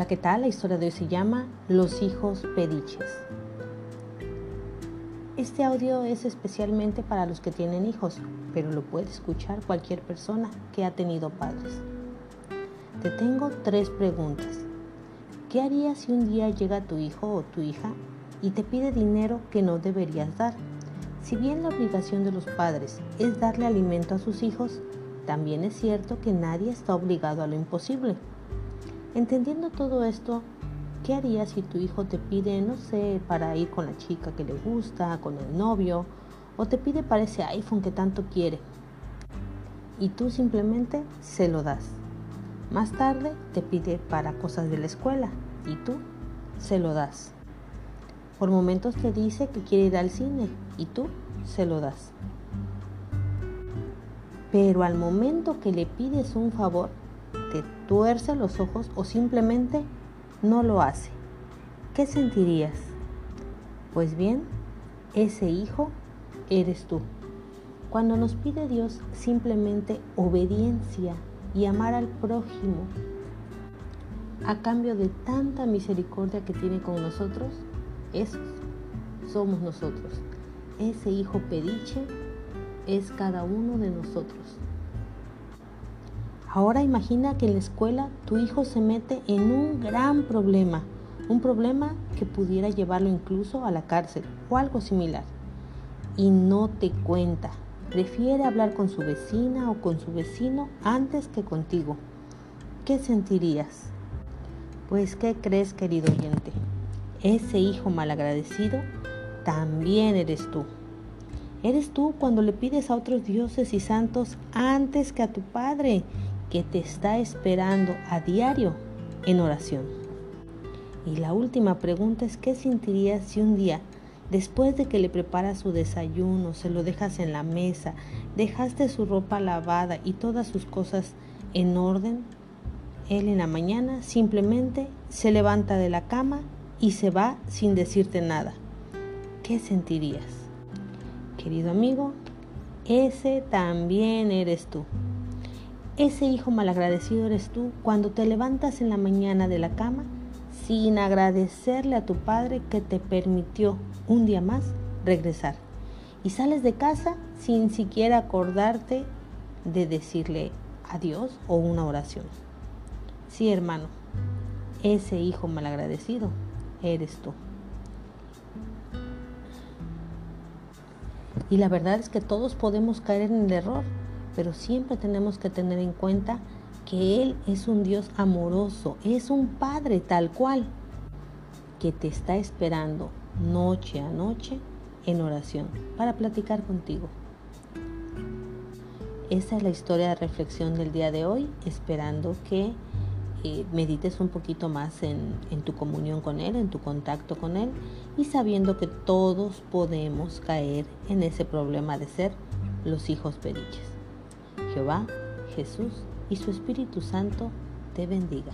¿qué tal? La historia de hoy se llama Los hijos pediches. Este audio es especialmente para los que tienen hijos, pero lo puede escuchar cualquier persona que ha tenido padres. Te tengo tres preguntas. ¿Qué harías si un día llega tu hijo o tu hija y te pide dinero que no deberías dar? Si bien la obligación de los padres es darle alimento a sus hijos, también es cierto que nadie está obligado a lo imposible. Entendiendo todo esto, ¿qué harías si tu hijo te pide, no sé, para ir con la chica que le gusta, con el novio, o te pide para ese iPhone que tanto quiere? Y tú simplemente se lo das. Más tarde te pide para cosas de la escuela y tú se lo das. Por momentos te dice que quiere ir al cine y tú se lo das. Pero al momento que le pides un favor, tuerce los ojos o simplemente no lo hace. ¿Qué sentirías? Pues bien, ese hijo eres tú. Cuando nos pide Dios simplemente obediencia y amar al prójimo a cambio de tanta misericordia que tiene con nosotros, esos somos nosotros. Ese hijo pediche es cada uno de nosotros. Ahora imagina que en la escuela tu hijo se mete en un gran problema, un problema que pudiera llevarlo incluso a la cárcel o algo similar. Y no te cuenta, prefiere hablar con su vecina o con su vecino antes que contigo. ¿Qué sentirías? Pues, ¿qué crees, querido oyente? Ese hijo malagradecido también eres tú. Eres tú cuando le pides a otros dioses y santos antes que a tu Padre que te está esperando a diario en oración. Y la última pregunta es, ¿qué sentirías si un día, después de que le preparas su desayuno, se lo dejas en la mesa, dejaste su ropa lavada y todas sus cosas en orden, él en la mañana simplemente se levanta de la cama y se va sin decirte nada? ¿Qué sentirías? Querido amigo, ese también eres tú. Ese hijo malagradecido eres tú cuando te levantas en la mañana de la cama sin agradecerle a tu padre que te permitió un día más regresar. Y sales de casa sin siquiera acordarte de decirle adiós o una oración. Sí, hermano, ese hijo malagradecido eres tú. Y la verdad es que todos podemos caer en el error pero siempre tenemos que tener en cuenta que Él es un Dios amoroso, es un Padre tal cual, que te está esperando noche a noche en oración para platicar contigo. Esa es la historia de reflexión del día de hoy, esperando que eh, medites un poquito más en, tu comunión con Él, en tu contacto con Él y sabiendo que todos podemos caer en ese problema de ser los hijos pediches. Jehová, Jesús y su Espíritu Santo te bendiga.